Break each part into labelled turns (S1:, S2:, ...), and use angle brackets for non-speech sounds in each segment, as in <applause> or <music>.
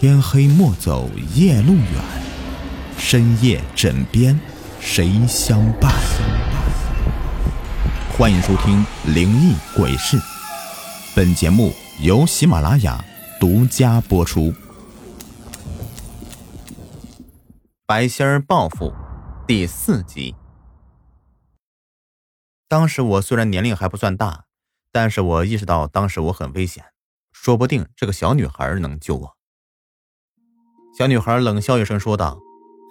S1: 天黑莫走夜路远，深夜枕边谁相伴？欢迎收听《灵异鬼事》，本节目由喜马拉雅独家播出。白仙儿报复第四集。当时我虽然年龄还不算大，但是我意识到当时我很危险，说不定这个小女孩能救我。小女孩冷笑一声说道：“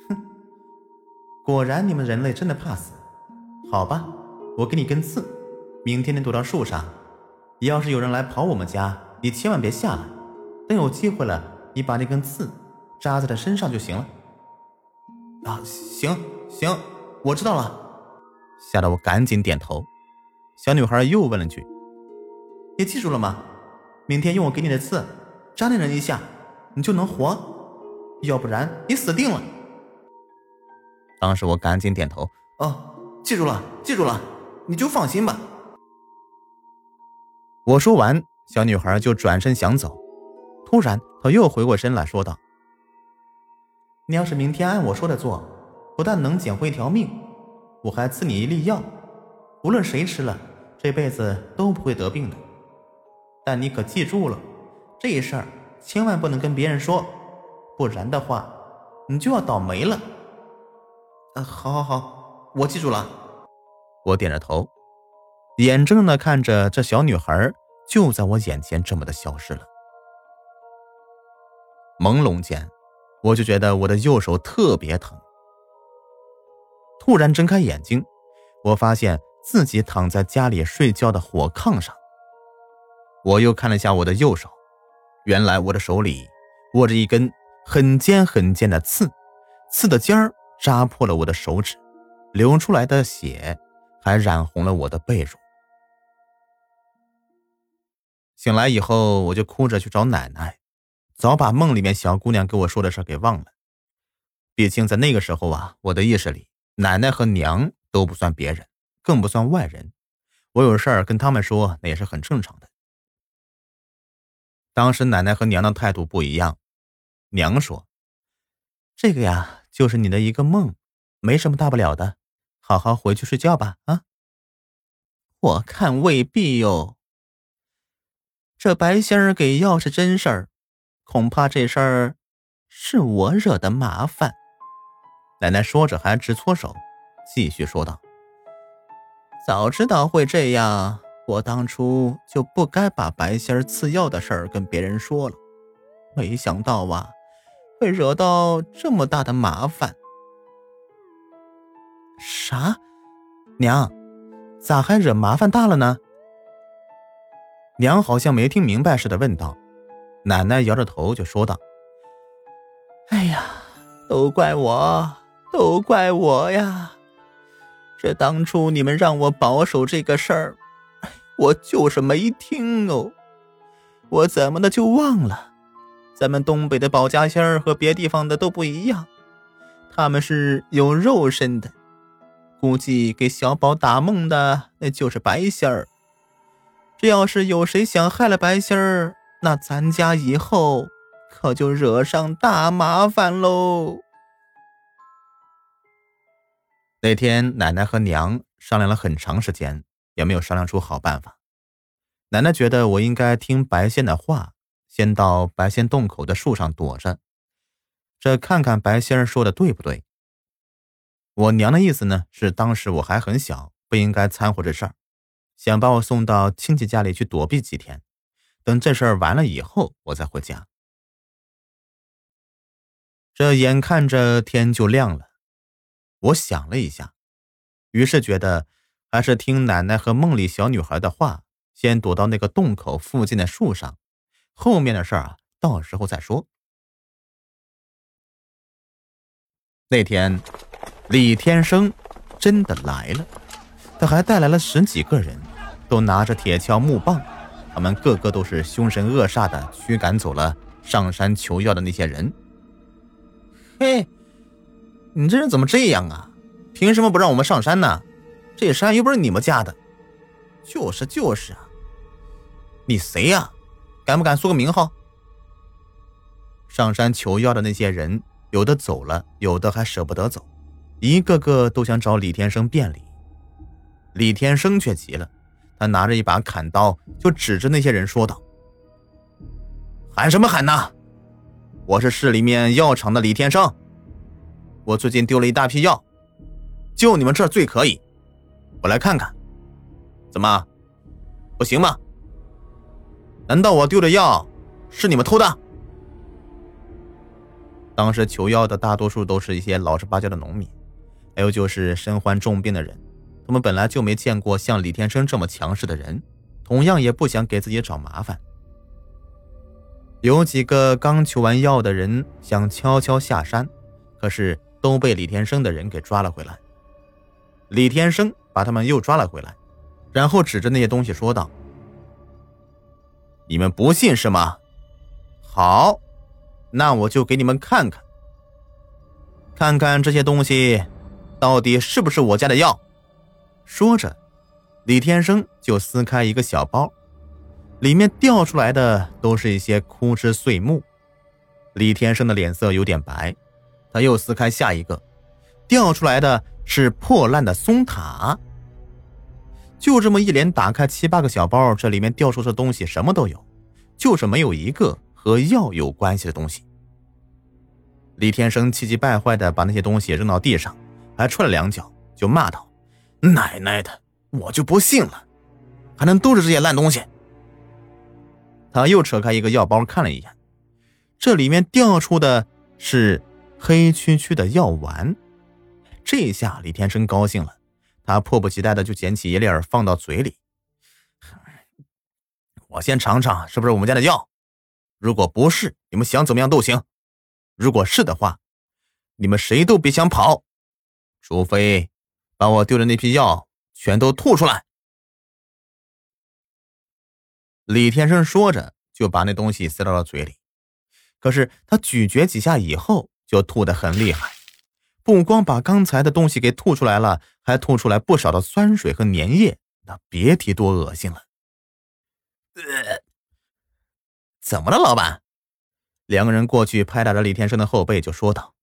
S1: 哼，果然你们人类真的怕死。好吧，我给你根刺，明天你躲到树上。要是有人来跑我们家，你千万别下来。等有机会了，你把那根刺扎在他身上就行了。”啊，行行，我知道了。吓得我赶紧点头。小女孩又问了句：“你记住了吗？明天用我给你的刺扎那人一下，你就能活，要不然你死定了。”当时我赶紧点头：“哦，记住了，记住了，你就放心吧。”我说完，小女孩就转身想走，突然她又回过身来说道：“你要是明天按我说的做，不但能捡回一条命。”我还赐你一粒药，无论谁吃了，这辈子都不会得病的。但你可记住了，这事儿千万不能跟别人说，不然的话，你就要倒霉了。啊，好，好，好，我记住了。我点着头，眼睁睁的看着这小女孩就在我眼前这么的消失了。朦胧间，我就觉得我的右手特别疼。突然睁开眼睛，我发现自己躺在家里睡觉的火炕上。我又看了下我的右手，原来我的手里握着一根很尖很尖的刺，刺的尖儿扎破了我的手指，流出来的血还染红了我的被褥。醒来以后，我就哭着去找奶奶，早把梦里面小姑娘给我说的事给忘了。毕竟在那个时候啊，我的意识里。奶奶和娘都不算别人，更不算外人。我有事儿跟他们说，那也是很正常的。当时奶奶和娘的态度不一样。娘说：“这个呀，就是你的一个梦，没什么大不了的，好好回去睡觉吧。”啊，我看未必哟。这白仙儿给药是真事儿，恐怕这事儿是我惹的麻烦。奶奶说着，还直搓手，继续说道：“早知道会这样，我当初就不该把白仙儿赐药的事儿跟别人说了。没想到啊，会惹到这么大的麻烦。”啥？娘，咋还惹麻烦大了呢？娘好像没听明白似的问道。奶奶摇着头就说道：“哎呀，都怪我。”都怪我呀！这当初你们让我保守这个事儿，我就是没听哦。我怎么的就忘了？咱们东北的保家仙儿和别地方的都不一样，他们是有肉身的。估计给小宝打梦的那就是白仙儿。这要是有谁想害了白仙儿，那咱家以后可就惹上大麻烦喽。那天，奶奶和娘商量了很长时间，也没有商量出好办法。奶奶觉得我应该听白仙的话，先到白仙洞口的树上躲着，这看看白仙儿说的对不对。我娘的意思呢，是当时我还很小，不应该掺和这事儿，想把我送到亲戚家里去躲避几天，等这事儿完了以后，我再回家。这眼看着天就亮了。我想了一下，于是觉得还是听奶奶和梦里小女孩的话，先躲到那个洞口附近的树上，后面的事儿啊，到时候再说。那天，李天生真的来了，他还带来了十几个人，都拿着铁锹、木棒，他们个个都是凶神恶煞的，驱赶走了上山求药的那些人。嘿。你这人怎么这样啊？凭什么不让我们上山呢？这山又不是你们家的。就是就是啊！你谁呀？敢不敢说个名号？上山求药的那些人，有的走了，有的还舍不得走，一个个都想找李天生辩理。李天生却急了，他拿着一把砍刀，就指着那些人说道：“喊什么喊呐？我是市里面药厂的李天生，我最近丢了一大批药，就你们这最可以，我来看看，怎么，不行吗？难道我丢的药是你们偷的？”当时求药的大多数都是一些老实巴交的农民，还有就是身患重病的人。他们本来就没见过像李天生这么强势的人，同样也不想给自己找麻烦。有几个刚求完药的人想悄悄下山，可是都被李天生的人给抓了回来。李天生把他们又抓了回来，然后指着那些东西说道：“你们不信是吗？好，那我就给你们看看，看看这些东西到底是不是我家的药。”说着，李天生就撕开一个小包，里面掉出来的都是一些枯枝碎木。李天生的脸色有点白，他又撕开下一个，掉出来的是破烂的松塔。就这么一连打开七八个小包，这里面掉出的东西什么都有，就是没有一个和药有关系的东西。李天生气急败坏的把那些东西扔到地上，还踹了两脚，就骂道。奶奶的，我就不信了，还能都是这些烂东西。他又扯开一个药包看了一眼，这里面掉出的是黑黢黢的药丸。这下李天生高兴了，他迫不及待的就捡起一粒儿放到嘴里。我先尝尝是不是我们家的药，如果不是，你们想怎么样都行；如果是的话，你们谁都别想跑，除非。把我丢的那批药全都吐出来！李天生说着，就把那东西塞到了嘴里。可是他咀嚼几下以后，就吐得很厉害，不光把刚才的东西给吐出来了，还吐出来不少的酸水和粘液，那别提多恶心了。呃，怎么了，老板？两个人过去拍打着李天生的后背，就说道：“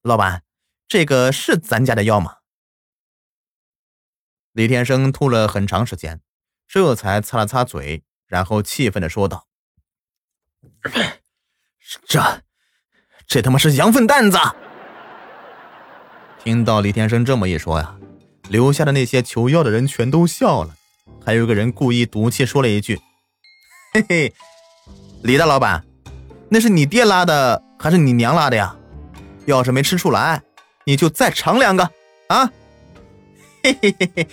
S1: 老板，这个是咱家的药吗？”李天生吐了很长时间，这才擦了擦嘴，然后气愤的说道：“ <coughs> 这，这他妈是羊粪蛋子！”听到李天生这么一说呀，留下的那些求药的人全都笑了，还有个人故意赌气说了一句：“嘿嘿，李大老板，那是你爹拉的还是你娘拉的呀？要是没吃出来，你就再尝两个啊！”嘿嘿嘿嘿，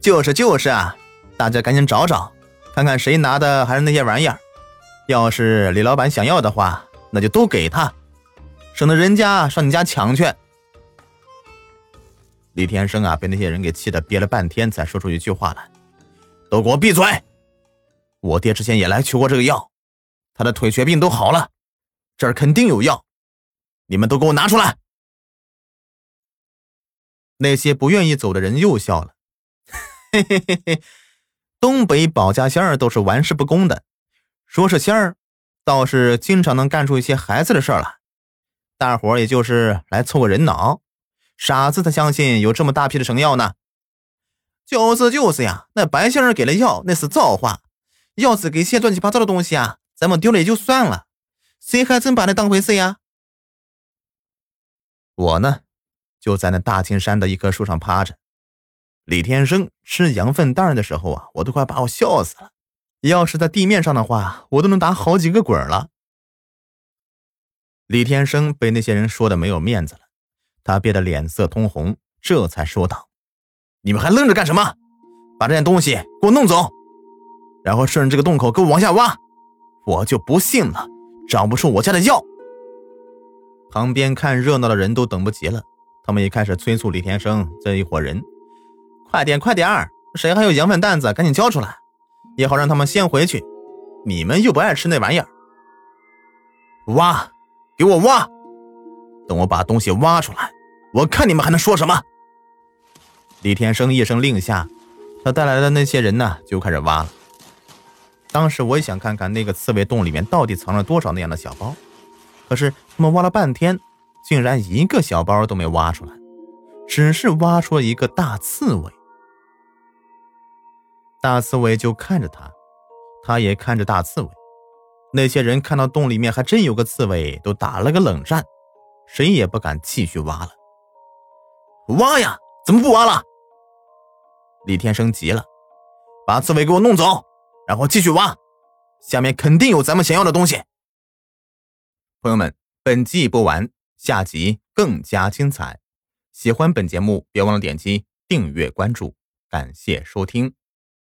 S1: 就是就是啊！大家赶紧找找，看看谁拿的还是那些玩意儿。要是李老板想要的话，那就都给他，省得人家上你家抢去。李天生啊，被那些人给气得憋了半天，才说出一句话来：“都给我闭嘴！我爹之前也来求过这个药，他的腿瘸病都好了，这儿肯定有药，你们都给我拿出来！”那些不愿意走的人又笑了，嘿嘿嘿嘿，东北保家仙儿都是玩世不恭的，说是仙儿，倒是经常能干出一些孩子的事儿来。大伙儿也就是来凑个人脑，傻子才相信有这么大批的神药呢。就是就是呀，那白仙儿给了药，那是造化。要是给些乱七八糟的东西啊，咱们丢了也就算了，谁还真把那当回事呀？我呢？就在那大青山的一棵树上趴着，李天生吃羊粪蛋的时候啊，我都快把我笑死了。要是在地面上的话，我都能打好几个滚了。李天生被那些人说的没有面子了，他憋得脸色通红，这才说道：“你们还愣着干什么？把这件东西给我弄走，然后顺着这个洞口给我往下挖。我就不信了，找不出我家的药。”旁边看热闹的人都等不及了。他们也开始催促李天生这一伙人，快点快点儿，谁还有羊粪蛋子，赶紧交出来，也好让他们先回去。你们又不爱吃那玩意儿，挖，给我挖！等我把东西挖出来，我看你们还能说什么？李天生一声令下，他带来的那些人呢，就开始挖了。当时我也想看看那个刺猬洞里面到底藏了多少那样的小包，可是他们挖了半天，竟然一个小包都没挖出来，只是挖出了一个大刺猬。大刺猬就看着他，他也看着大刺猬。那些人看到洞里面还真有个刺猬，都打了个冷战，谁也不敢继续挖了。挖呀，怎么不挖了？李天生急了，把刺猬给我弄走，然后继续挖，下面肯定有咱们想要的东西。朋友们，本集已播完，下集更加精彩。喜欢本节目，别忘了点击订阅关注，感谢收听。